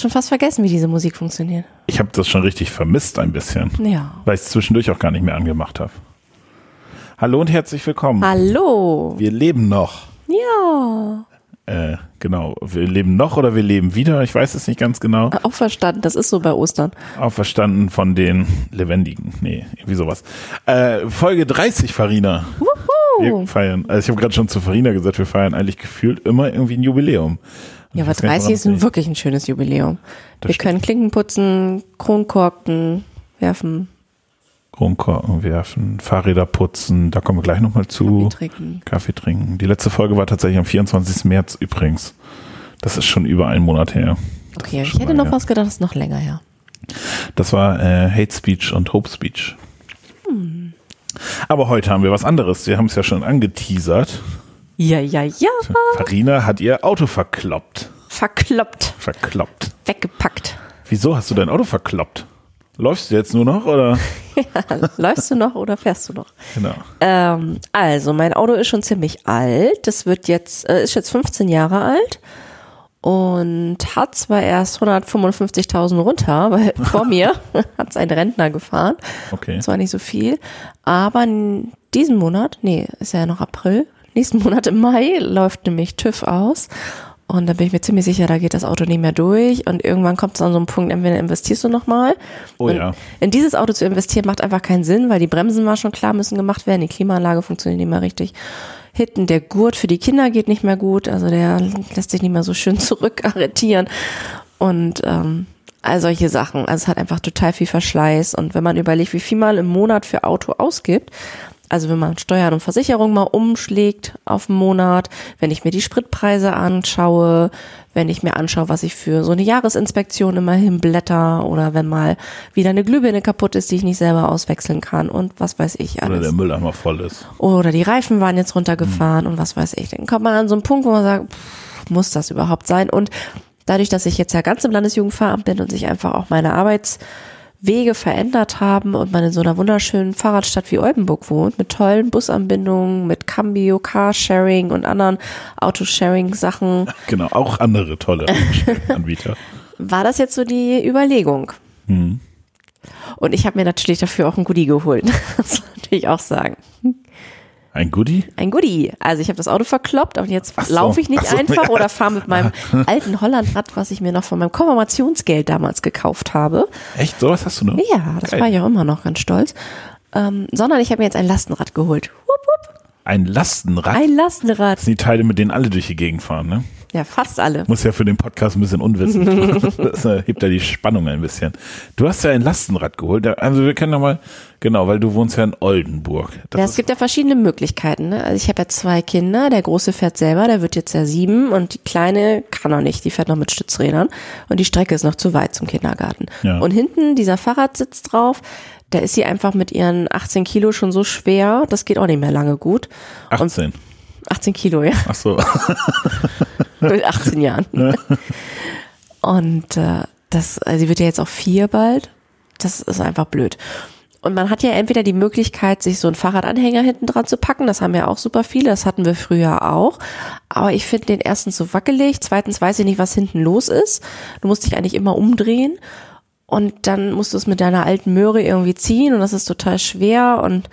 schon fast vergessen, wie diese Musik funktioniert. Ich habe das schon richtig vermisst ein bisschen, Ja. weil ich es zwischendurch auch gar nicht mehr angemacht habe. Hallo und herzlich willkommen. Hallo. Wir leben noch. Ja. Äh, genau, wir leben noch oder wir leben wieder, ich weiß es nicht ganz genau. Auch verstanden, das ist so bei Ostern. Auferstanden von den Lebendigen. Nee, irgendwie sowas. Äh, Folge 30, Farina. Wir Wuhu. feiern, also ich habe gerade schon zu Farina gesagt, wir feiern eigentlich gefühlt immer irgendwie ein Jubiläum. Ja, aber weiß gar nicht, 30 ist das wirklich ein schönes Jubiläum. Das Wir stimmt. können Klinken putzen, Kronkorken werfen. Kronkorken werfen, Fahrräder putzen, da kommen wir gleich nochmal zu. Kaffee trinken. Kaffee trinken. Die letzte Folge war tatsächlich am 24. März übrigens. Das ist schon über einen Monat her. Okay, ich hätte noch ja. was gedacht, das ist noch länger her. Das war äh, Hate Speech und Hope Speech. Aber heute haben wir was anderes. Wir haben es ja schon angeteasert. Ja, ja, ja. Farina hat ihr Auto verkloppt. Verkloppt, Verkloppt. weggepackt. Wieso hast du dein Auto verkloppt? Läufst du jetzt nur noch oder? Läufst du noch oder fährst du noch? Genau. Ähm, also, mein Auto ist schon ziemlich alt. Das wird jetzt, äh, ist jetzt 15 Jahre alt und hat zwar erst 155.000 runter, weil vor mir hat es ein Rentner gefahren. Okay. Zwar nicht so viel, aber in diesem Monat, nee, ist ja noch April, nächsten Monat im Mai läuft nämlich TÜV aus. Und da bin ich mir ziemlich sicher, da geht das Auto nicht mehr durch. Und irgendwann kommt es an so einen Punkt, entweder investierst du nochmal. Oh ja. In dieses Auto zu investieren macht einfach keinen Sinn, weil die Bremsen war schon klar, müssen gemacht werden. Die Klimaanlage funktioniert nicht mehr richtig. Hinten der Gurt für die Kinder geht nicht mehr gut. Also der lässt sich nicht mehr so schön zurückarretieren. Und ähm, all solche Sachen. Also es hat einfach total viel Verschleiß. Und wenn man überlegt, wie viel man im Monat für Auto ausgibt, also wenn man Steuern und Versicherung mal umschlägt auf den Monat, wenn ich mir die Spritpreise anschaue, wenn ich mir anschaue, was ich für so eine Jahresinspektion immer hinblätter oder wenn mal wieder eine Glühbirne kaputt ist, die ich nicht selber auswechseln kann und was weiß ich Oder alles. der Mülleimer voll ist. Oder die Reifen waren jetzt runtergefahren und was weiß ich. Dann kommt man an so einen Punkt, wo man sagt, pff, muss das überhaupt sein? Und dadurch, dass ich jetzt ja ganz im Landesjugendveramt bin und sich einfach auch meine Arbeitswege verändert haben und man in so einer wunderschönen Fahrradstadt wie Oldenburg wohnt, mit tollen Busanbindungen, mit Cambio, Carsharing und anderen Autosharing-Sachen, Genau, auch andere tolle Anbieter. war das jetzt so die Überlegung. Hm. Und ich habe mir natürlich dafür auch ein Goodie geholt. Das muss man natürlich auch sagen. Ein Goodie? Ein Goodie. Also ich habe das Auto verkloppt und jetzt so. laufe ich nicht so, einfach ja. oder fahre mit meinem alten Hollandrad, was ich mir noch von meinem Konfirmationsgeld damals gekauft habe. Echt? Sowas hast du noch? Ja, das Geil. war ich auch immer noch ganz stolz. Ähm, sondern ich habe mir jetzt ein Lastenrad geholt. Wupp, wupp. Ein Lastenrad? Ein Lastenrad. Das sind die Teile, mit denen alle durch die Gegend fahren, ne? Ja, fast alle. Muss ja für den Podcast ein bisschen unwissend. das äh, hebt ja die Spannung ein bisschen. Du hast ja ein Lastenrad geholt. Also wir können doch mal, genau, weil du wohnst ja in Oldenburg. Das Ja, es gibt ja verschiedene Möglichkeiten. Ne? Also ich habe ja zwei Kinder. Der große fährt selber, der wird jetzt ja sieben und die kleine kann noch nicht. Die fährt noch mit Stützrädern und die Strecke ist noch zu weit zum Kindergarten. Ja. Und hinten dieser Fahrradsitz drauf, da ist sie einfach mit ihren 18 Kilo schon so schwer. Das geht auch nicht mehr lange gut. 18. 18 Kilo, ja. Ach so. mit 18 Jahren. Und äh, das, also sie wird ja jetzt auch vier bald. Das ist einfach blöd. Und man hat ja entweder die Möglichkeit, sich so einen Fahrradanhänger hinten dran zu packen. Das haben ja auch super viele. Das hatten wir früher auch. Aber ich finde den erstens so wackelig. Zweitens weiß ich nicht, was hinten los ist. Du musst dich eigentlich immer umdrehen. Und dann musst du es mit deiner alten Möhre irgendwie ziehen. Und das ist total schwer. Und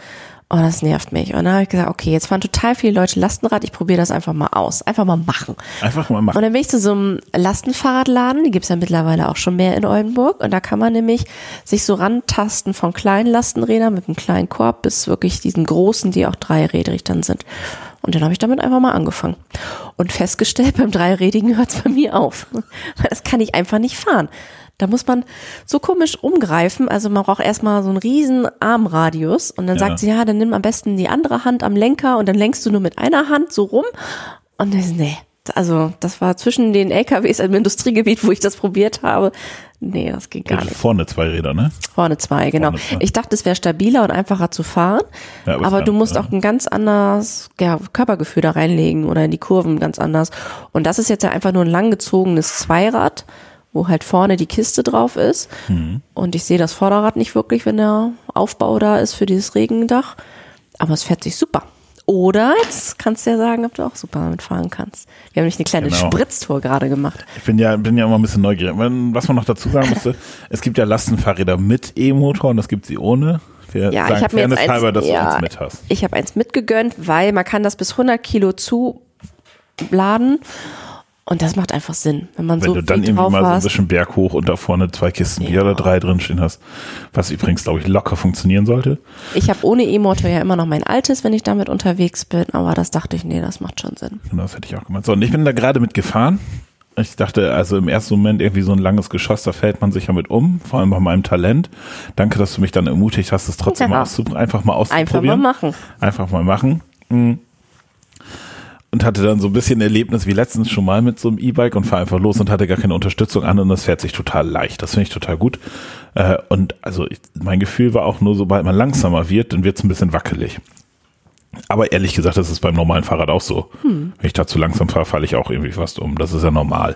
oh, das nervt mich. Und dann habe ich gesagt, okay, jetzt fahren total viele Leute Lastenrad. Ich probiere das einfach mal aus. Einfach mal machen. Einfach mal Und machen. dann bin ich zu so einem Lastenfahrradladen, die gibt's ja mittlerweile auch schon mehr in Oldenburg. Und da kann man nämlich sich so rantasten von kleinen Lastenrädern mit einem kleinen Korb bis wirklich diesen großen, die auch dreirädrig dann sind. Und dann habe ich damit einfach mal angefangen. Und festgestellt, beim Dreirädigen hört's bei mir auf. Das kann ich einfach nicht fahren. Da muss man so komisch umgreifen. Also man braucht erstmal so einen riesen Armradius. Und dann Ja. sagt sie, ja, dann nimm am besten die andere Hand am Lenker und dann lenkst du nur mit einer Hand so rum. Und das, nee, also das war zwischen den LKWs im Industriegebiet, wo ich das probiert habe. Nee, das ging gar nicht. Vorne zwei Räder, ne? Vorne zwei, genau. Vorne zwei. Ich dachte, es wäre stabiler und einfacher zu fahren. Ja, aber aber du musst ja. auch ein ganz anderes ja, Körpergefühl da reinlegen oder in die Kurven ganz anders. Und das ist jetzt ja einfach nur ein langgezogenes Zweirad, wo halt vorne die Kiste drauf ist. Mhm. Und ich sehe das Vorderrad nicht wirklich, wenn der Aufbau da ist für dieses Regendach. Aber es fährt sich super. Oder jetzt kannst du ja sagen, ob du auch super damit fahren kannst. Wir haben nämlich eine kleine Genau. Spritztour gerade gemacht. Ich bin ja, bin ja immer ein bisschen neugierig. Was man noch dazu sagen müsste, es gibt ja Lastenfahrräder mit E-Motor und es gibt sie ohne. Wir Ja, ich habe mir jetzt halber, dass eins, du ja, eins mit hast. ich habe eins mitgegönnt, weil man kann das bis 100 Kilo zuladen und das macht einfach Sinn, wenn man Wenn so du dann irgendwie mal so ein hast. bisschen Berg hoch und da vorne zwei Kisten Bier Ja. oder drei drin stehen hast, was übrigens, glaube ich, locker funktionieren sollte. Ich habe ohne E-Motor ja immer noch mein altes, wenn ich damit unterwegs bin, aber das dachte ich, nee, das macht schon Sinn. Genau, das hätte ich auch gemeint. So, und ich bin da gerade mitgefahren. Ich dachte, also im ersten Moment irgendwie so ein langes Geschoss, da fällt man sich ja mit um, vor allem bei meinem Talent. Danke, dass du mich dann ermutigt hast, es trotzdem mal auszu- einfach mal Einfach auszuprobieren. mal machen. Einfach mal machen. Mhm. Und hatte dann so ein bisschen Erlebnis wie letztens schon mal mit so einem E-Bike und fahr einfach los und hatte gar keine Unterstützung an und das fährt sich total leicht. Das finde ich total gut. Äh, Und also ich, mein Gefühl war auch nur, sobald man langsamer wird, dann wird es ein bisschen wackelig. Aber ehrlich gesagt, das ist beim normalen Fahrrad auch so. Wenn ich da zu langsam fahre, falle ich auch irgendwie fast um. Das ist ja normal.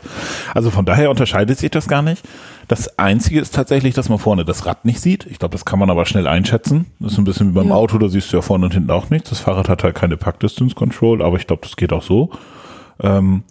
Also von daher unterscheidet sich das gar nicht. Das Einzige ist tatsächlich, dass man vorne das Rad nicht sieht. Ich glaube, das kann man aber schnell einschätzen. Das ist ein bisschen wie beim Ja. Auto, da siehst du ja vorne und hinten auch nichts. Das Fahrrad hat halt keine Pack Distance Control, aber ich glaube, das geht auch so. Ähm,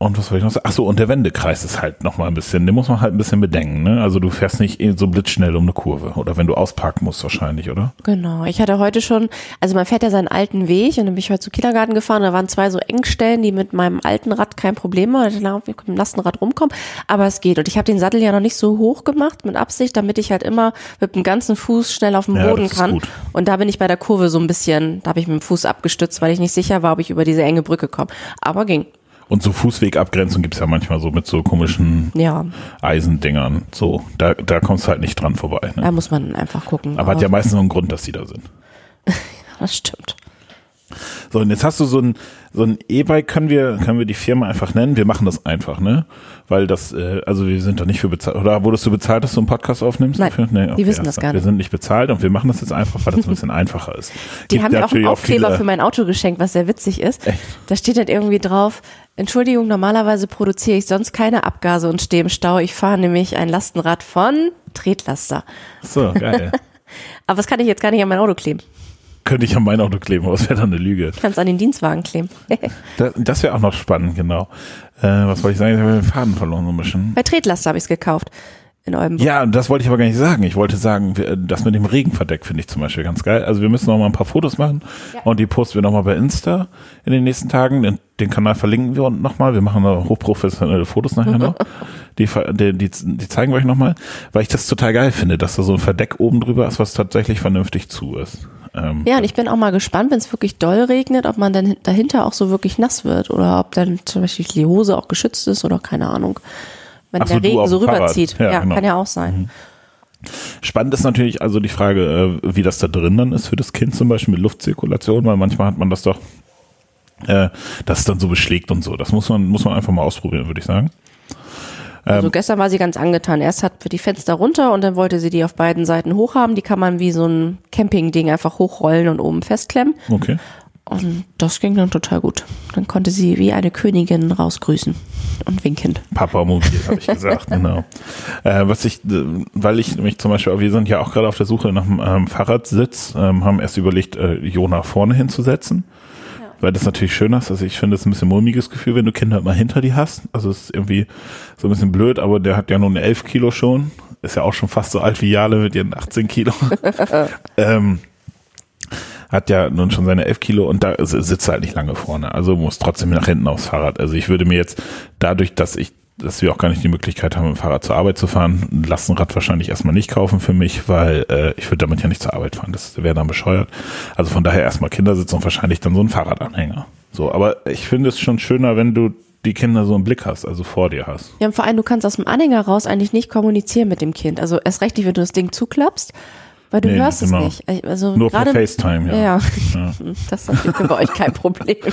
und was soll ich noch sagen? Ach so, und der Wendekreis ist halt noch mal ein bisschen, den muss man halt ein bisschen bedenken. Ne? Also du fährst nicht eh so blitzschnell um eine Kurve. Oder wenn du ausparken musst wahrscheinlich, oder? Genau. Ich hatte heute schon, also man fährt ja seinen alten Weg und dann bin ich heute zu Kindergarten gefahren. Da waren zwei so Engstellen, die mit meinem alten Rad kein Problem waren. Ich mit dem Lastenrad rumkommen. Aber es geht. Und ich habe den Sattel ja noch nicht so hoch gemacht mit Absicht, damit ich halt immer mit dem ganzen Fuß schnell auf dem Ja, Boden kann. gut. Und da bin ich bei der Kurve so ein bisschen, da habe ich mit dem Fuß abgestützt, weil ich nicht sicher war, ob ich über diese enge Brücke komme. Aber ging. Und so Fußwegabgrenzung gibt's ja manchmal so mit so komischen Ja, Eisendingern. So, da, da kommst du halt nicht dran vorbei. Ne? da muss man einfach gucken. Aber hat ja meistens noch einen Grund, dass die da sind. das stimmt. So, und jetzt hast du so ein, so ein E-Bike, können wir, können wir die Firma einfach nennen? Wir machen das einfach, ne? Weil das, äh, also wir sind da nicht für bezahlt. Oder wurdest du bezahlt, dass du einen Podcast aufnimmst? Nein, dafür? die wissen das gar Wir nicht. sind nicht bezahlt und wir machen das jetzt einfach, weil das ein bisschen einfacher ist. Die Gibt haben mir auch einen Aufkleber viele- für mein Auto geschenkt, was sehr witzig ist. Echt? Da steht halt irgendwie drauf, Entschuldigung, normalerweise produziere ich sonst keine Abgase und stehe im Stau. Ich fahre nämlich ein Lastenrad von Tretlaster. So, geil. Aber das kann ich jetzt gar nicht an mein Auto kleben. Könnte ich an mein Auto kleben, aber das wäre dann eine Lüge. Ich kann es an den Dienstwagen kleben. Das, das wäre auch noch spannend, genau. Äh, was wollte ich sagen? Ich habe den Faden verloren so ein bisschen. Bei Tretlaster habe ich es gekauft. In Oldenburg. Ja, das wollte ich aber gar nicht sagen. Ich wollte sagen, das mit dem Regenverdeck finde ich zum Beispiel ganz geil. Also wir müssen noch mal ein paar Fotos machen Ja. und die posten wir noch mal bei Insta in den nächsten Tagen. Den, den Kanal verlinken wir und noch mal. Wir machen da hochprofessionelle Fotos nachher noch. Die, die, die, die zeigen wir euch noch mal, weil ich das total geil finde, dass da so ein Verdeck oben drüber ist, was tatsächlich vernünftig zu ist. Ähm, Ja, und ich bin auch mal gespannt, wenn es wirklich doll regnet, ob man dann dahinter auch so wirklich nass wird oder ob dann zum Beispiel die Hose auch geschützt ist oder keine Ahnung. Wenn Ach der Regen so rüberzieht. Ja, Ja, genau. kann ja auch sein. Spannend ist natürlich also die Frage, äh, wie das da drin dann ist für das Kind zum Beispiel mit Luftzirkulation, weil manchmal hat man das doch, äh, dass es dann so beschlägt und so. Das muss man, muss man einfach mal ausprobieren, würde ich sagen. Ähm. Also gestern war sie ganz angetan. Erst hat wir die Fenster runter und dann wollte sie die auf beiden Seiten hochhaben. Die kann man wie so ein Campingding einfach hochrollen und oben festklemmen. Okay. Und das ging dann total gut. Dann konnte sie wie eine Königin rausgrüßen und winken. Papa mobil, habe ich gesagt, genau. Äh, was ich, äh, weil ich nämlich zum Beispiel, wir sind ja auch gerade auf der Suche nach einem ähm, Fahrradsitz, ähm, haben erst überlegt, äh, Jona vorne hinzusetzen. Weil das natürlich schön ist. Also ich finde es ein bisschen mulmiges Gefühl, wenn du Kinder immer hinter dir hast. Also es ist irgendwie so ein bisschen blöd, aber der hat ja nur 11 Kilo schon. Ist ja auch schon fast so alt wie Jale mit ihren 18 Kilo. ähm, hat ja nun schon seine 11 Kilo und da sitzt er halt nicht lange vorne. Also muss trotzdem nach hinten aufs Fahrrad. Also ich würde mir jetzt dadurch, dass ich dass wir auch gar nicht die Möglichkeit haben, mit dem Fahrrad zur Arbeit zu fahren, ein Lastenrad wahrscheinlich erstmal nicht kaufen für mich, weil äh, ich würde damit ja nicht zur Arbeit fahren. Das wäre dann bescheuert. Also von daher erstmal Kindersitz und wahrscheinlich dann so ein Fahrradanhänger. So, aber ich finde es schon schöner, wenn du die Kinder so im Blick hast, also vor dir hast. Ja, und vor allem, du kannst aus dem Anhänger raus eigentlich nicht kommunizieren mit dem Kind. Also erst recht nicht, wenn du das Ding zuklappst, weil du Nee, hörst genau. es nicht. Also Nur per gerade, FaceTime, ja. Ja, Ja. das ist natürlich bei euch kein Problem.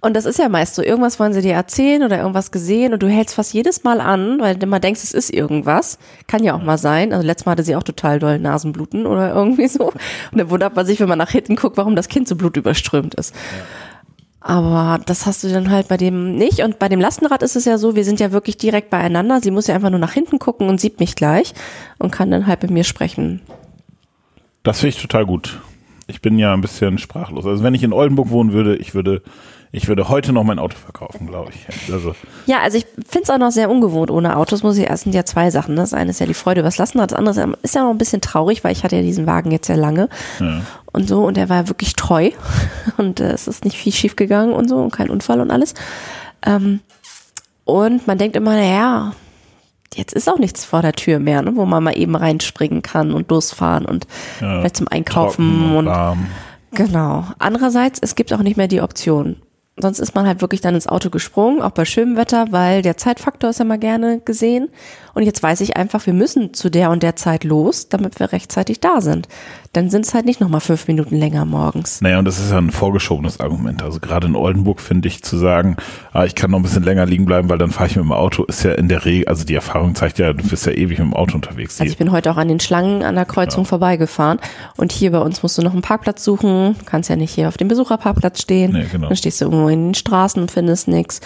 Und das ist ja meist so, irgendwas wollen sie dir erzählen oder irgendwas gesehen und du hältst fast jedes Mal an, weil du immer denkst, es ist irgendwas. Kann ja auch mal sein. Also letztes Mal hatte sie auch total doll Nasenbluten oder irgendwie so. Und dann wundert man sich, wenn man nach hinten guckt, warum das Kind so blutüberströmt ist. Aber das hast du dann halt bei dem nicht. Und bei dem Lastenrad ist es ja so, wir sind ja wirklich direkt beieinander. Sie muss ja einfach nur nach hinten gucken und sieht mich gleich und kann dann halt mit mir sprechen. Das finde ich total gut. ich bin ja ein bisschen sprachlos. Also wenn ich in Oldenburg wohnen würde, ich würde, ich würde heute noch mein Auto verkaufen, glaube ich. Also Ja, also ich finde es auch noch sehr ungewohnt ohne Autos, muss ich erst sind ja zwei Sachen. ne? Das eine ist ja die Freude übers Lassen, das andere ist ja noch ein bisschen traurig, weil ich hatte ja diesen Wagen jetzt sehr lange ja. und so und der war wirklich treu und äh, es ist nicht viel schief gegangen und so und kein Unfall und alles. Ähm, und man denkt immer, naja, jetzt ist auch nichts vor der Tür mehr, ne, wo man mal eben reinspringen kann und losfahren und Ja. vielleicht zum Einkaufen und warm. Genau. Andererseits, es gibt auch nicht mehr die Option. Sonst ist man halt wirklich dann ins Auto gesprungen, auch bei schönem Wetter, weil der Zeitfaktor ist ja mal gerne gesehen. Und jetzt weiß ich einfach, wir müssen zu der und der Zeit los, damit wir rechtzeitig da sind. Dann sind es halt nicht nochmal fünf Minuten länger morgens. Naja, und das ist ja ein vorgeschobenes Argument. Also gerade in Oldenburg finde ich zu sagen, ah, ich kann noch ein bisschen länger liegen bleiben, weil dann fahre ich mit dem Auto, ist ja in der Regel, also die Erfahrung zeigt ja, du bist ja ewig mit dem Auto unterwegs. Also ich bin heute auch an den Schlangen an der Kreuzung vorbeigefahren. Und hier bei uns musst du noch einen Parkplatz suchen. Du kannst ja nicht hier auf dem Besucherparkplatz stehen. Nee, genau. Dann stehst du irgendwo in den Straßen und findest nichts.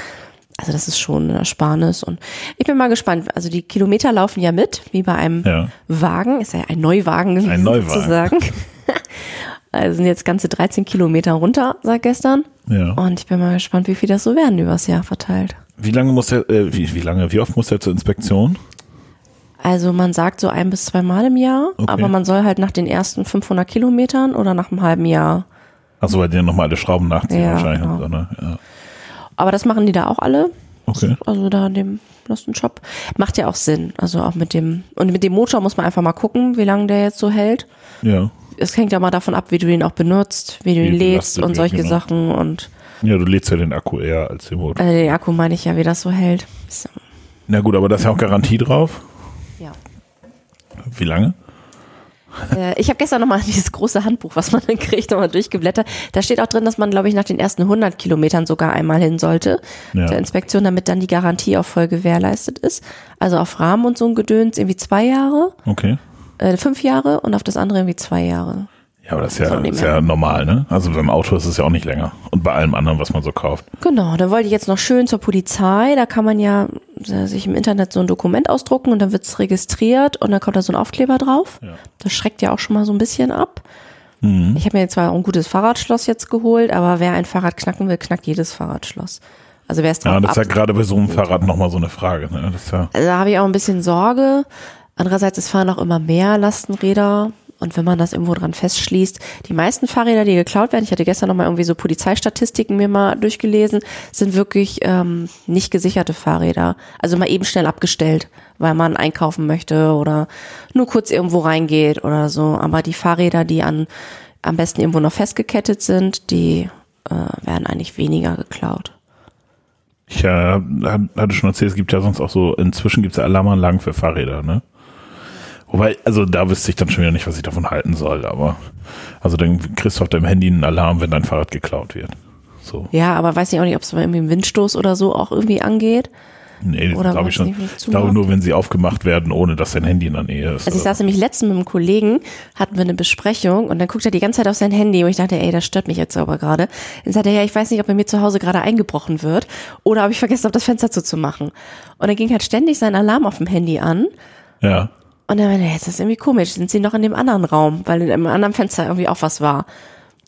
Also das ist schon eine Ersparnis. Und ich bin mal gespannt. Also die Kilometer laufen ja mit, wie bei einem Ja. Wagen. Ist ja ein Neuwagen gewesen, Neuwagen. sozusagen. Also sind jetzt ganze 13 Kilometer runter seit gestern. ja. Und ich bin mal gespannt, wie viel das so werden übers Jahr verteilt. Wie lange muss der, äh, wie, wie lange, wie oft muss der zur Inspektion? Also man sagt so ein bis zwei Mal im Jahr, Okay. aber man soll halt nach den ersten 500 Kilometern oder nach einem halben Jahr. Achso, weil die nochmal alle Schrauben nachziehen Ja, wahrscheinlich. genau. So, ne? ja. Aber das machen die da auch alle. Okay. Also da in dem Shop Macht ja auch Sinn. Also auch mit dem, und mit dem Motor muss man einfach mal gucken, wie lange der jetzt so hält. Ja. Es hängt ja mal davon ab, wie du ihn auch benutzt, wie du ihn lädst und solche genau. Sachen und Ja, du lädst ja den Akku eher als den Motor. äh, den Akku meine ich ja, wie das so hält. So, Na gut, aber da ist ja auch Garantie drauf. ja. Wie lange? Äh, ich habe gestern nochmal dieses große Handbuch, was man dann kriegt, nochmal durchgeblättert. Da steht auch drin, dass man, glaube ich, nach den ersten 100 Kilometern sogar einmal hin sollte Ja. zur Inspektion, damit dann die Garantie auch voll gewährleistet ist. Also auf Rahmen und so ein Gedöns irgendwie zwei Jahre, Okay. äh, fünf Jahre und auf das andere irgendwie zwei Jahre. Ja, aber das ist ja, So ist ja normal, ne? Also beim Auto ist es ja auch nicht länger. Und bei allem anderen, was man so kauft. Genau, dann wollte ich jetzt noch schön zur Polizei. Da kann man ja äh, sich im Internet so ein Dokument ausdrucken und dann wird's registriert und dann kommt da so ein Aufkleber drauf. Ja. Das schreckt ja auch schon mal so ein bisschen ab. Mhm. Ich habe mir zwar ein gutes Fahrradschloss jetzt geholt, aber wer ein Fahrrad knacken will, knackt jedes Fahrradschloss. Also wer es Ja, das ist ja gerade bei so einem Fahrrad nochmal so eine Frage, ne? Das ist ja, also da habe ich auch ein bisschen Sorge. Andererseits, es fahren auch immer mehr Lastenräder. Und wenn man das irgendwo dran festschließt, die meisten Fahrräder, die geklaut werden, ich hatte gestern nochmal irgendwie so Polizeistatistiken mir mal durchgelesen, sind wirklich ähm, nicht gesicherte Fahrräder. Also mal eben schnell abgestellt, weil man einkaufen möchte oder nur kurz irgendwo reingeht oder so. Aber die Fahrräder, die an am besten irgendwo noch festgekettet sind, die äh, werden eigentlich weniger geklaut. ich äh, hatte schon erzählt, es gibt ja sonst auch so, inzwischen gibt es ja Alarmanlagen für Fahrräder, ne? Wobei, also da wüsste ich dann schon wieder nicht, was ich davon halten soll, aber also dann kriegst du auf deinem Handy einen Alarm, wenn dein Fahrrad geklaut wird. So. Ja, aber weiß ich auch nicht, ob es mal irgendwie im Windstoß oder so auch irgendwie angeht. Nee, Oder glaube ich schon. ich glaube nur, wenn sie aufgemacht werden, ohne dass dein Handy in der Nähe ist. Also ich saß nämlich letztens mit einem Kollegen, hatten wir eine Besprechung und dann guckt er die ganze Zeit auf sein Handy und ich dachte, ey, das stört mich jetzt aber gerade. Dann sagt er, ja, ich weiß nicht, ob bei mir zu Hause gerade eingebrochen wird oder ob ich vergessen habe, das Fenster zuzumachen. Und dann ging halt ständig sein Alarm auf dem Handy an. Ja. Und dann meinte er, jetzt ist irgendwie komisch, sind sie noch in dem anderen Raum, weil in einem anderen Fenster irgendwie auch was war.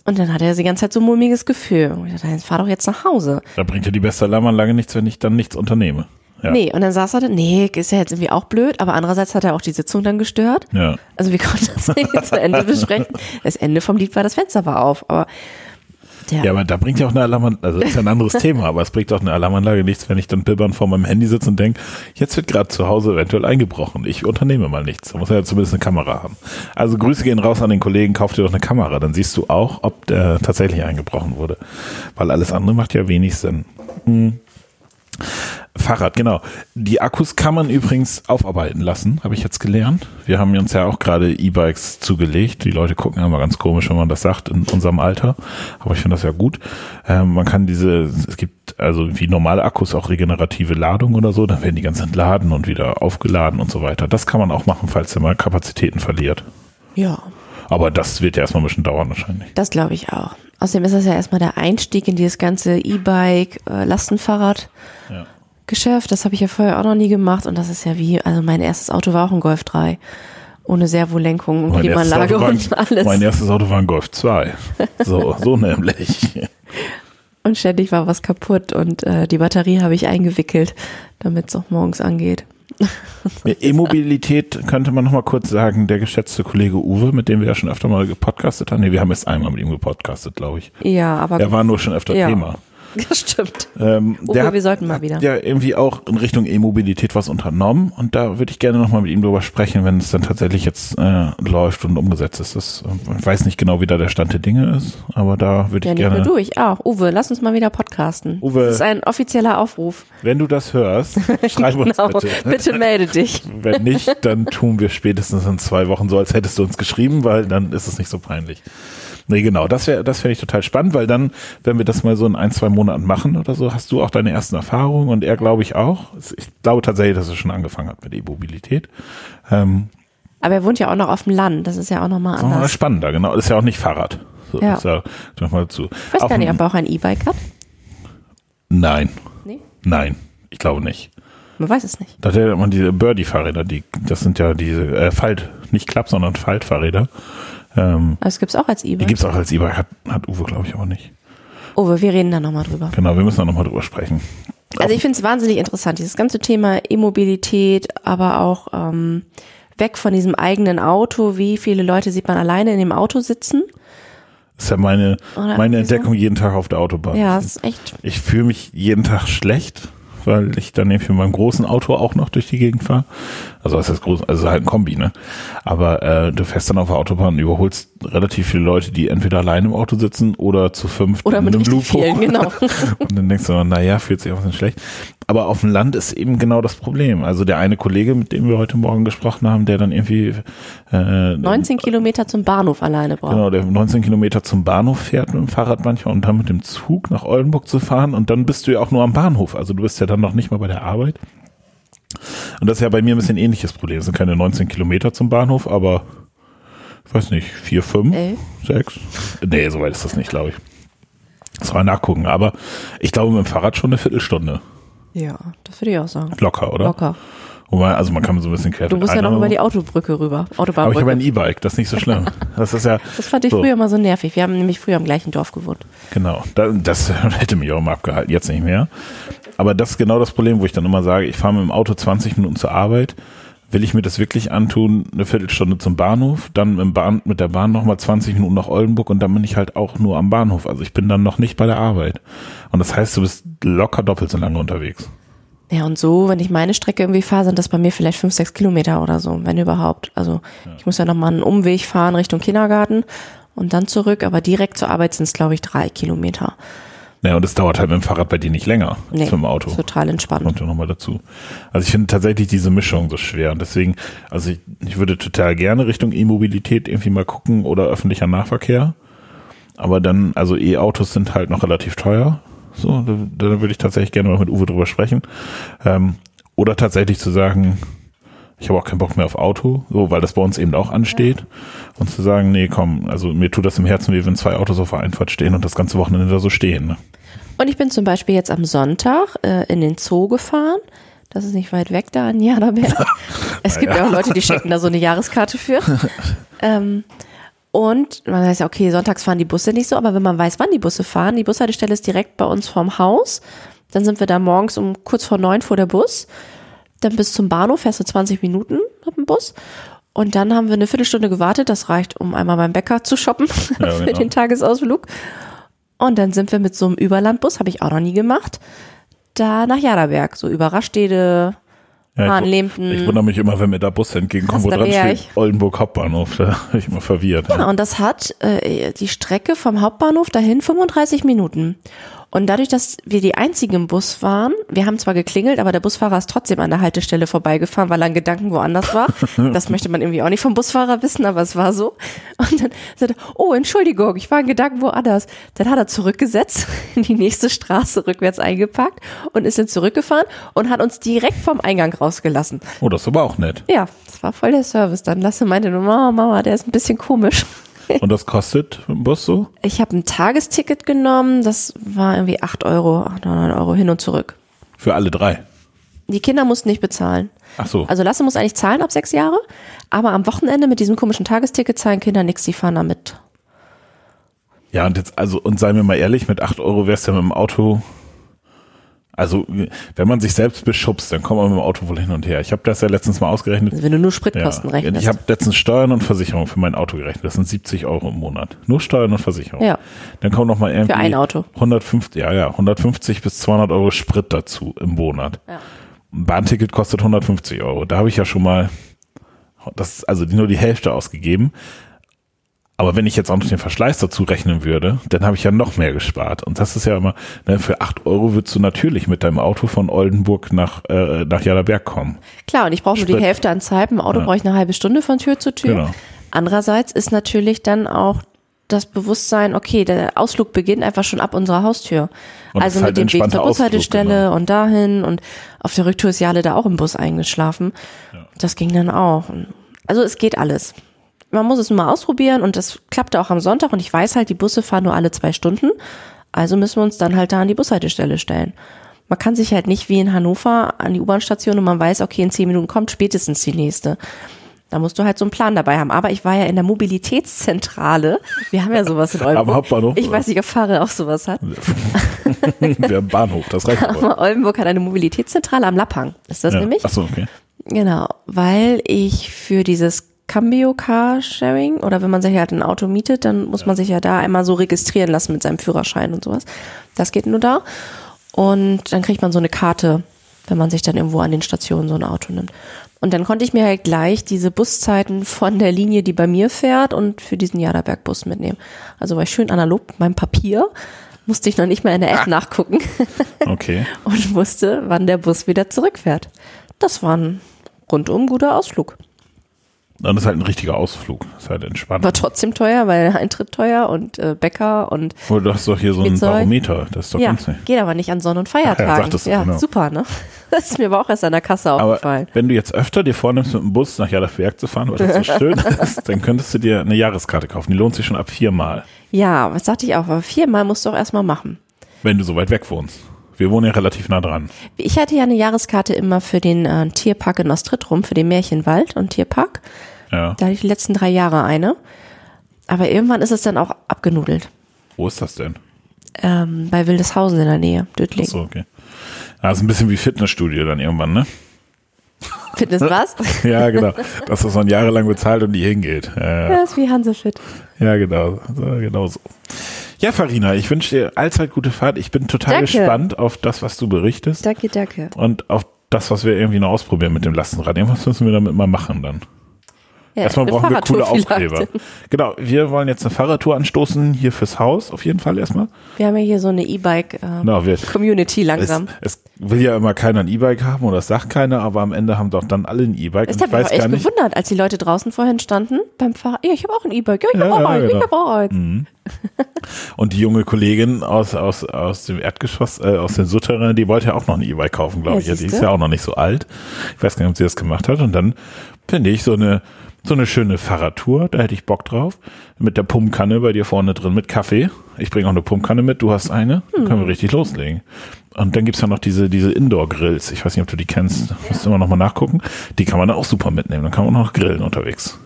Und dann hatte er die ganze Zeit so ein mulmiges Gefühl. Und ich dachte, jetzt fahr doch jetzt nach Hause. Da bringt ja die beste Alarmanlage nichts, wenn ich dann nichts unternehme. Ja. Nee, und dann saß er da, nee, ist ja jetzt irgendwie auch blöd, aber andererseits hat er auch die Sitzung dann gestört. Ja. Also wir konnten das nicht zu Ende besprechen. Das Ende vom Lied war, das Fenster war auf, aber der, Ja, aber da bringt ja auch eine Alarmanlage, also das ist ja ein anderes Thema, aber es bringt auch eine Alarmanlage nichts, wenn ich dann bibbern vor meinem Handy sitze und denke, jetzt wird gerade zu Hause eventuell eingebrochen. Ich unternehme mal nichts. Da muss er ja zumindest eine Kamera haben. Also Grüße gehen raus an den Kollegen, kauf dir doch eine Kamera, dann siehst du auch, ob der tatsächlich eingebrochen wurde. Weil alles andere macht ja wenig Sinn. Hm. Fahrrad, genau. Die Akkus kann man übrigens aufarbeiten lassen, habe ich jetzt gelernt. Wir haben uns ja auch gerade E-Bikes zugelegt. Die Leute gucken ja immer ganz komisch, wenn man das sagt in unserem Alter. Aber ich finde das ja gut. Ähm, man kann diese, es gibt also wie normale Akkus auch regenerative Ladung oder so. Dann werden die ganz entladen und wieder aufgeladen und so weiter. Das kann man auch machen, falls ihr mal Kapazitäten verliert. ja, Aber das wird ja erstmal ein bisschen dauern wahrscheinlich. das glaube ich auch. Außerdem ist das ja erstmal der Einstieg in dieses ganze E-Bike, äh, Lastenfahrrad. Ja. Geschäft, das habe ich ja vorher auch noch nie gemacht und das ist ja wie, also mein erstes Auto war auch ein Golf 3. Ohne Servolenkung und Mein Klimaanlage war, und alles. mein erstes Auto war ein Golf 2. So, so nämlich. Und ständig war was kaputt und äh, die Batterie habe ich eingewickelt, damit es auch morgens angeht. E-Mobilität könnte man noch mal kurz sagen, der geschätzte Kollege Uwe, mit dem wir ja schon öfter mal gepodcastet haben. Nee, wir haben jetzt einmal mit ihm gepodcastet, glaube ich. Ja, aber Er war nur schon öfter Ja. Thema. das stimmt. Ähm, Uwe, der hat, wir sollten mal wieder. hat ja irgendwie auch in Richtung E-Mobilität was unternommen und da würde ich gerne nochmal mit ihm drüber sprechen, wenn es dann tatsächlich jetzt äh, läuft und umgesetzt ist. Das, äh, ich weiß nicht genau, wie da der Stand der Dinge ist, aber da würde Ja, ich nicht gerne, nur du, ich auch. Uwe, lass uns mal wieder podcasten. Uwe. Das ist ein offizieller Aufruf. wenn du das hörst, schreib uns Genau. bitte. Bitte melde dich. Wenn nicht, dann tun wir spätestens in zwei Wochen so, als hättest du uns geschrieben, weil dann ist es nicht so peinlich. Nee, genau, das wäre, das fände ich total spannend, weil dann, wenn wir das mal so in ein, zwei Monaten machen oder so, hast du auch deine ersten Erfahrungen und er glaube ich auch. Ich glaube tatsächlich, dass er schon angefangen hat mit E-Mobilität. Ähm, Aber er wohnt ja auch noch auf dem Land. Das ist ja auch nochmal das ist noch mal anders. spannender, genau. Das ist ja auch nicht Fahrrad. So, Ja. Ist ja nochmal dazu. Ich weiß Auf gar nicht, ob er auch ein E-Bike hat. Nein, Nee. nein, ich glaube nicht. Man weiß es nicht. Da hat immer diese Birdie-Fahrräder, die, das sind ja diese äh, Falt, nicht Klapp, sondern Faltfahrräder. Ähm, Aber es gibt es auch als Die E-Bike. gibt's auch als E-Bike, hat, hat Uwe, glaube ich, aber nicht. Uwe, wir reden da nochmal drüber. Genau, wir müssen da nochmal drüber sprechen. Also ich finde es wahnsinnig interessant, dieses ganze Thema E-Mobilität, aber auch ähm, weg von diesem eigenen Auto. Wie viele Leute sieht man alleine in dem Auto sitzen? Das ist ja meine, Oder meine so? Entdeckung jeden Tag auf der Autobahn. Ja, es ist echt. Ich fühle mich jeden Tag schlecht, weil ich dann irgendwie mit meinem großen Auto auch noch durch die Gegend fahre. Also was heißt groß, also halt ein Kombi, ne? Aber äh, du fährst dann auf der Autobahn und überholst relativ viele Leute, die entweder allein im Auto sitzen oder zu fünf Oder mit einem vielen, genau. Und dann denkst du, naja, fühlt sich auch ein bisschen schlecht. Aber auf dem Land ist eben genau das Problem. Also der eine Kollege, mit dem wir heute Morgen gesprochen haben, der dann irgendwie äh, 19 Kilometer zum Bahnhof alleine braucht. Genau, der 19 Kilometer zum Bahnhof fährt mit dem Fahrrad manchmal und dann mit dem Zug nach Oldenburg zu fahren und dann bist du ja auch nur am Bahnhof. Also du bist ja dann noch nicht mal bei der Arbeit. Und das ist ja bei mir ein bisschen ähnliches Problem. Es sind keine 19 Kilometer zum Bahnhof, aber ich weiß nicht, vier, fünf, Elf. sechs? Nee, so weit ist das nicht, glaube ich. Das mal nachgucken. Aber ich glaube mit dem Fahrrad schon eine Viertelstunde. Ja, das würde ich auch sagen. Locker, oder? Locker. Wobei, also man kann so ein bisschen quer Du musst ja noch über die Autobrücke rüber. Aber ich habe Autobahnbrücke. ein E-Bike, das ist nicht so schlimm. Das ist ja. Das fand ich so. früher mal so nervig. Wir haben nämlich früher im gleichen Dorf gewohnt. Genau, da, das hätte mich auch mal abgehalten, jetzt nicht mehr. Aber das ist genau das Problem, wo ich dann immer sage, ich fahre mit dem Auto 20 Minuten zur Arbeit. Will ich mir das wirklich antun, eine Viertelstunde zum Bahnhof, dann mit, Bahn, mit der Bahn nochmal 20 Minuten nach Oldenburg und dann bin ich halt auch nur am Bahnhof. Also ich bin dann noch nicht bei der Arbeit. Und das heißt, du bist locker doppelt so lange unterwegs. Ja, und so, wenn ich meine Strecke irgendwie fahre, sind das bei mir vielleicht fünf, sechs Kilometer oder so, wenn überhaupt. Also ich muss ja nochmal einen Umweg fahren Richtung Kindergarten und dann zurück, aber direkt zur Arbeit sind es, glaube ich, drei Kilometer. Naja, und es dauert halt mit dem Fahrrad bei dir nicht länger Nee, als mit dem Auto. ist total entspannt. Kommt ja nochmal dazu. Also ich finde tatsächlich diese Mischung so schwer. Und deswegen, also ich, ich würde total gerne Richtung E-Mobilität irgendwie mal gucken oder öffentlicher Nahverkehr. Aber dann, also E-Autos sind halt noch relativ teuer. So, da, da würde ich tatsächlich gerne mal mit Uwe drüber sprechen. Ähm, oder tatsächlich zu sagen, ich habe auch keinen Bock mehr auf Auto, so, weil das bei uns eben auch ansteht. Und zu sagen, nee, komm, also mir tut das im Herzen weh, wenn zwei Autos auf der Einfahrt stehen und das ganze Wochenende da so stehen. Ne? Und ich bin zum Beispiel jetzt am Sonntag äh, in den Zoo gefahren. Das ist nicht weit weg da in Janaberg. es gibt ja auch Leute, die schenken da so eine Jahreskarte für. ähm, und man weiß ja, okay, sonntags fahren die Busse nicht so, aber wenn man weiß, wann die Busse fahren, die Bushaltestelle ist direkt bei uns vorm Haus. Dann sind wir da morgens um kurz vor neun vor der Bus. Dann bis zum Bahnhof fährst du 20 Minuten mit dem Bus. Und dann haben wir eine Viertelstunde gewartet. Das reicht, um einmal beim Bäcker zu shoppen Ja, für genau. den Tagesausflug. Und dann sind wir mit so einem Überlandbus, habe ich auch noch nie gemacht, da nach Jaderberg. So über Rastede, Ja, ich, Hahnlehmten. ich wundere mich immer, wenn mir da Busse entgegenkommen, wo dran steht Oldenburg Hauptbahnhof. Da bin ich immer verwirrt. Genau, und das hat äh, die Strecke vom Hauptbahnhof dahin 35 Minuten. Und dadurch, dass wir die einzigen im Bus waren, wir haben zwar geklingelt, aber der Busfahrer ist trotzdem an der Haltestelle vorbeigefahren, weil er in Gedanken woanders war. Das möchte man irgendwie auch nicht vom Busfahrer wissen, aber es war so. Und dann sagte er, oh, Entschuldigung, ich war in Gedanken woanders. Dann hat er zurückgesetzt, in die nächste Straße rückwärts eingepackt und ist dann zurückgefahren und hat uns direkt vom Eingang rausgelassen. Oh, das ist aber auch nett. Ja, das war voll der Service. Dann Lasse meinte nur, Mama, Mama, der ist ein bisschen komisch. Und das kostet im Bus so? Ich habe ein Tagesticket genommen, das war irgendwie 8 Euro, 8 oder 9 Euro hin und zurück. Für alle drei. Die Kinder mussten nicht bezahlen. Ach so. Also Lasse muss eigentlich zahlen ab sechs Jahre, aber am Wochenende mit diesem komischen Tagesticket zahlen Kinder nichts, die fahren damit. Ja, und jetzt, also, und seien wir mal ehrlich, mit 8 Euro wär's ja mit dem Auto. Also, wenn man sich selbst beschubst, dann kommt man mit dem Auto wohl hin und her. Ich habe das ja letztens mal ausgerechnet. Also wenn du nur Spritkosten ja. rechnest. Ich habe letztens Steuern und Versicherung für mein Auto gerechnet. Das sind 70 Euro im Monat. Nur Steuern und Versicherung. Ja. Dann kommt noch mal irgendwie Für ein Auto. 150, ja, ja, 150 bis 200 Euro Sprit dazu im Monat. Ja. Ein Bahnticket kostet 150 Euro. Da habe ich ja schon mal, das, also nur die Hälfte ausgegeben. Aber wenn ich jetzt auch noch den Verschleiß dazu rechnen würde, dann habe ich ja noch mehr gespart. Und das ist ja immer, ne, für 8 Euro würdest du natürlich mit deinem Auto von Oldenburg nach, äh, nach Jaderberg kommen. Klar, und ich brauche nur die. Hälfte an Zeit. Im Auto Ja. brauche ich eine halbe Stunde von Tür zu Tür. Genau. Andererseits ist natürlich dann auch das Bewusstsein, okay, der Ausflug beginnt einfach schon ab unserer Haustür. Und also mit halt dem Weg zur Bushaltestelle genau. und dahin und auf der Rücktour ist Jale da auch im Bus eingeschlafen. Das ging dann auch. Also es geht alles. Man muss es nur mal ausprobieren und das klappte auch am Sonntag und ich weiß halt, die Busse fahren nur alle zwei Stunden. Also müssen wir uns dann halt da an die Bushaltestelle stellen. Man kann sich halt nicht wie in Hannover an die U-Bahn-Station und man weiß, okay, in zehn Minuten kommt spätestens die nächste. Da musst du halt so einen Plan dabei haben. Aber ich war ja in der Mobilitätszentrale. Wir haben ja sowas in Oldenburg. Hauptbahnhof, Ich weiß nicht, ob Fahrrad auch sowas hat. Wir haben Bahnhof, das reicht. Aber Oldenburg hat eine Mobilitätszentrale am Lapphang. Ist das Ja. nämlich? Ach so, okay. Genau, weil ich für dieses Cambio Car Sharing oder wenn man sich halt ein Auto mietet, dann muss man sich ja da einmal so registrieren lassen mit seinem Führerschein und sowas. Das geht nur da. Und dann kriegt man so eine Karte, wenn man sich dann irgendwo an den Stationen so ein Auto nimmt. Und dann konnte ich mir halt gleich diese Buszeiten von der Linie, die bei mir fährt und für diesen Jaderberg-Bus mitnehmen. Also war ich schön analog mit meinem Papier, musste ich noch nicht mehr in der App nachgucken Okay. und wusste, wann der Bus wieder zurückfährt. Das war ein rundum guter Ausflug. Dann ist halt ein richtiger Ausflug. Ist halt entspannt. War trotzdem teuer, weil Eintritt teuer und äh, Bäcker und Aber du hast doch hier so ein Spielzeug. Barometer. Das ist doch ja, günstig. geht aber nicht an Sonn- und Ach ja, Feiertagen. sagtest ja, genau. super, ne? Das ist mir aber auch erst an der Kasse Aber aufgefallen. wenn du jetzt öfter dir vornimmst, mit dem Bus nach Jaderberg zu fahren, weil das so schön ist, dann könntest du dir eine Jahreskarte kaufen. Die lohnt sich schon ab viermal, Ja, was sagte ich auch, aber viermal musst du auch erstmal machen. wenn du so weit weg wohnst. Wir wohnen ja relativ nah dran. Ich hatte ja eine Jahreskarte immer für den äh, Tierpark in Ostritrum, für den Märchenwald und Tierpark. Ja. Da hatte ich die letzten drei Jahre eine. Aber irgendwann ist es dann auch abgenudelt. Wo ist das denn? Ähm, bei Wildeshausen in der Nähe, Dötling. Ach so, okay. Ja, ist ein bisschen wie Fitnessstudio dann irgendwann, ne? Fitness was? Ja, genau. Dass das man jahrelang bezahlt und nie hingeht. Ja, ja. Ist wie Hansefit. Ja, genau. Genau so. Ja, Farina, ich wünsche dir allzeit gute Fahrt. Ich bin total Danke. gespannt auf das, was du berichtest Danke, danke. und auf das, was wir irgendwie noch ausprobieren mit dem Lastenrad. Irgendwas müssen wir damit mal machen dann. Ja, Erstmal brauchen wir coole Aufkleber. Genau, wir wollen jetzt eine Fahrradtour anstoßen, hier fürs Haus, auf jeden Fall erstmal. Wir haben ja hier so eine E-Bike-Community Es, langsam. es will ja immer keiner ein E-Bike haben oder das sagt keiner, aber am Ende haben doch dann alle ein E-Bike. Ich habe mich auch echt nicht. gewundert, als die Leute draußen vorhin standen beim Fahrrad. Ja, ich habe auch ein E-Bike. Ja, ich Ja, habe auch ja, eins. genau. Ich habe auch eins. Und die junge Kollegin aus, aus, aus dem Erdgeschoss, äh, aus den Souterrain, die wollte ja auch noch ein E-Bike kaufen, glaube Ja, ich. Ja, die ist ja auch noch nicht so alt. Ich weiß gar nicht, ob sie das gemacht hat. Und dann finde ich so eine, so eine schöne Fahrradtour, da hätte ich Bock drauf. Mit der Pumpkanne bei dir vorne drin mit Kaffee. Ich bringe auch eine Pumpkanne mit, du hast eine. Dann können wir richtig loslegen. Und dann gibt's ja noch diese, diese Indoor-Grills. Ich weiß nicht, ob du die kennst. Musst du immer noch mal nachgucken. Die kann man dann auch super mitnehmen. Dann kann man auch noch grillen unterwegs.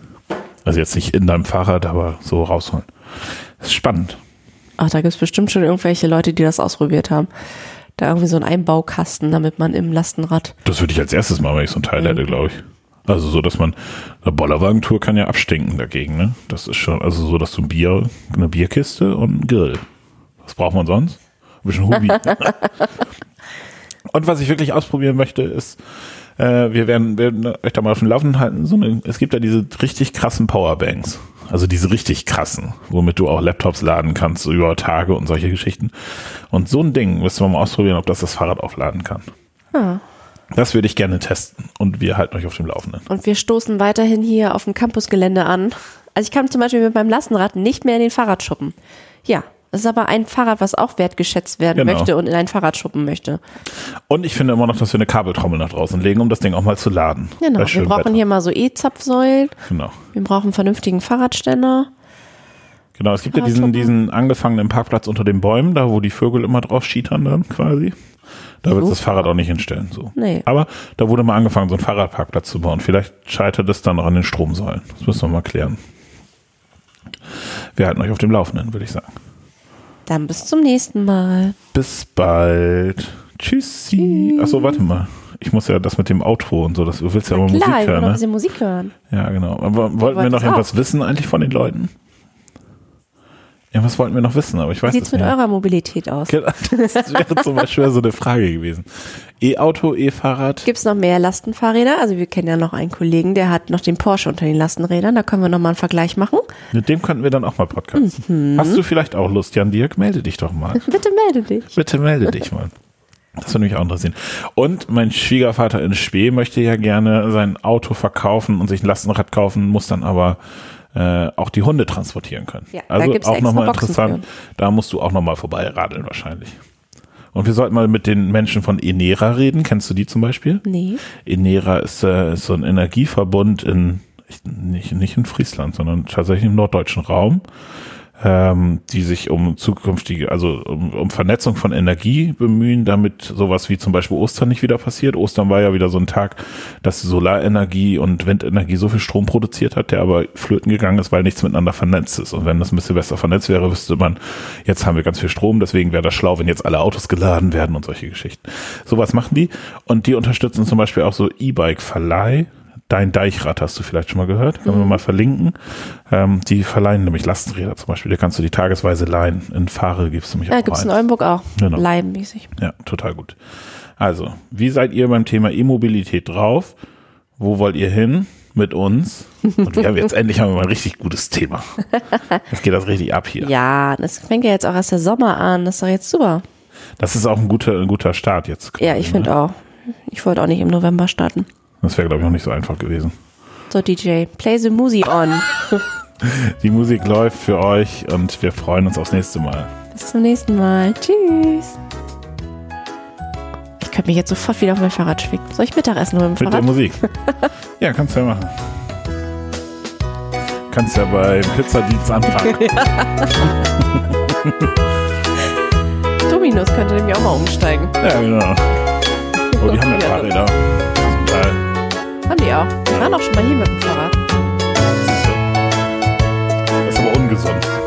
Also jetzt nicht in deinem Fahrrad, aber so rausholen. Das ist spannend. Ach, da gibt's bestimmt schon irgendwelche Leute, die das ausprobiert haben. Da irgendwie so ein Einbaukasten, damit man im Lastenrad. Das würde ich als erstes machen, wenn ich so ein Teil hätte, glaube ich. Also so, dass man, eine Bollerwagentour kann ja abstinken dagegen, ne? Das ist schon, also so, dass du ein Bier, eine Bierkiste und ein Grill. Was braucht man sonst? Ein bisschen Hubi. und was ich wirklich ausprobieren möchte, ist, äh, wir werden, werden euch da mal auf dem Laufenden halten, so eine, es gibt ja diese richtig krassen Powerbanks. Also diese richtig krassen, womit du auch Laptops laden kannst, so über Tage und solche Geschichten. Und so ein Ding müssen wir mal ausprobieren, ob das das Fahrrad aufladen kann. Das würde ich gerne testen und wir halten euch auf dem Laufenden. Und wir stoßen weiterhin hier auf dem Campusgelände an. Also ich kann zum Beispiel mit meinem Lastenrad nicht mehr in den Fahrradschuppen. Ja, das ist aber ein Fahrrad, was auch wertgeschätzt werden Genau. möchte und in einen Fahrradschuppen möchte. Und ich finde immer noch, dass wir eine Kabeltrommel nach draußen legen, um das Ding auch mal zu laden. Genau, wir brauchen Wetter. hier mal so E-Zapfsäulen. Genau. Wir brauchen einen vernünftigen Fahrradständer. Genau, es gibt ja diesen, diesen angefangenen Parkplatz unter den Bäumen, da wo die Vögel immer drauf schietern dann quasi. Da wird das Fahrrad auch nicht hinstellen. So. Nee. Aber da wurde mal angefangen, so einen Fahrradparkplatz zu bauen. Vielleicht scheitert es dann noch an den Stromsäulen. Das müssen wir mal klären. Wir halten euch auf dem Laufenden, würde ich sagen. Dann bis zum nächsten Mal. Bis bald. Tschüssi. Achso, warte mal. Ich muss ja das mit dem Auto und so, das, du willst ja aber Musik Klar, ich will hören, noch ein ne? bisschen Musik hören. Ja, genau. Aber wollten wir noch auch. irgendwas wissen eigentlich von den Leuten? Irgendwas wollten wir noch wissen, aber ich Wie weiß sieht's es mit nicht. eurer Mobilität aus? Genau, Das wäre zum Beispiel so eine Frage gewesen. E-Auto, E-Fahrrad? Gibt's noch mehr Lastenfahrräder? Also wir kennen ja noch einen Kollegen, der hat noch den Porsche unter den Lastenrädern. Da können wir noch mal einen Vergleich machen. Mit dem könnten wir dann auch mal podcasten. Mhm. Hast du vielleicht auch Lust, Jan Dirk? Melde dich doch mal. Bitte melde dich. Bitte melde dich mal. Das würde mich auch interessieren. Und mein Schwiegervater in Spee möchte ja gerne sein Auto verkaufen und sich ein Lastenrad kaufen, muss dann aber äh, auch die Hunde transportieren können. Ja, da also gibt's auch nochmal interessant. Da musst du auch nochmal vorbeiradeln wahrscheinlich. Und wir sollten mal mit den Menschen von Enera reden. Kennst du die zum Beispiel? Nee. Enera ist, äh, ist so ein Energieverbund in, ich- nicht, nicht in Friesland, sondern tatsächlich im norddeutschen Raum, ähm, die sich um zukünftige, also um, um Vernetzung von Energie bemühen, damit sowas wie zum Beispiel Ostern nicht wieder passiert. Ostern war ja wieder so ein Tag, dass Solarenergie und Windenergie so viel Strom produziert hat, der aber flöten gegangen ist, weil nichts miteinander vernetzt ist. Und wenn das ein bisschen besser vernetzt wäre, wüsste man, jetzt haben wir ganz viel Strom, deswegen wäre das schlau, wenn jetzt alle Autos geladen werden und solche Geschichten. Sowas machen die. Und die unterstützen zum Beispiel auch so E-Bike-Verleih. Dein Deichrad hast du vielleicht schon mal gehört, können wir mal verlinken. Ähm, die verleihen nämlich Lastenräder zum Beispiel, da kannst du die tagesweise leihen. In Fahre gibst du mich Ja, auch gibt's in eins. Oldenburg auch. Genau. Leihmäßig. Ja, total gut. Also, wie seid ihr beim Thema E-Mobilität drauf? Wo wollt ihr hin mit uns? Und wir haben jetzt endlich haben wir mal ein richtig gutes Thema. Jetzt geht das richtig ab hier. Ja, das fängt ja jetzt auch erst der Sommer an. Das ist doch jetzt super. Das ist auch ein guter, ein guter Start jetzt. Ja, ich finde auch. Ich wollte auch nicht im November starten. Das wäre, glaube ich, auch nicht so einfach gewesen. So, DJ, play the Musi on. Die Musik läuft für euch und wir freuen uns aufs nächste Mal. Bis zum nächsten Mal. Tschüss. Ich könnte mich jetzt sofort wieder auf mein Fahrrad schwingen. Soll ich Mittagessen holen mit Mit der Fahrrad? Musik. Ja, kannst du ja machen. Kannst ja beim Pizzadienst anfangen. Dominus könnte nämlich auch mal umsteigen. ja, genau. Oh, die haben ja Fahrräder. Die auch. Die waren auch schon mal hier mit dem Fahrrad. Das ist aber ungesund.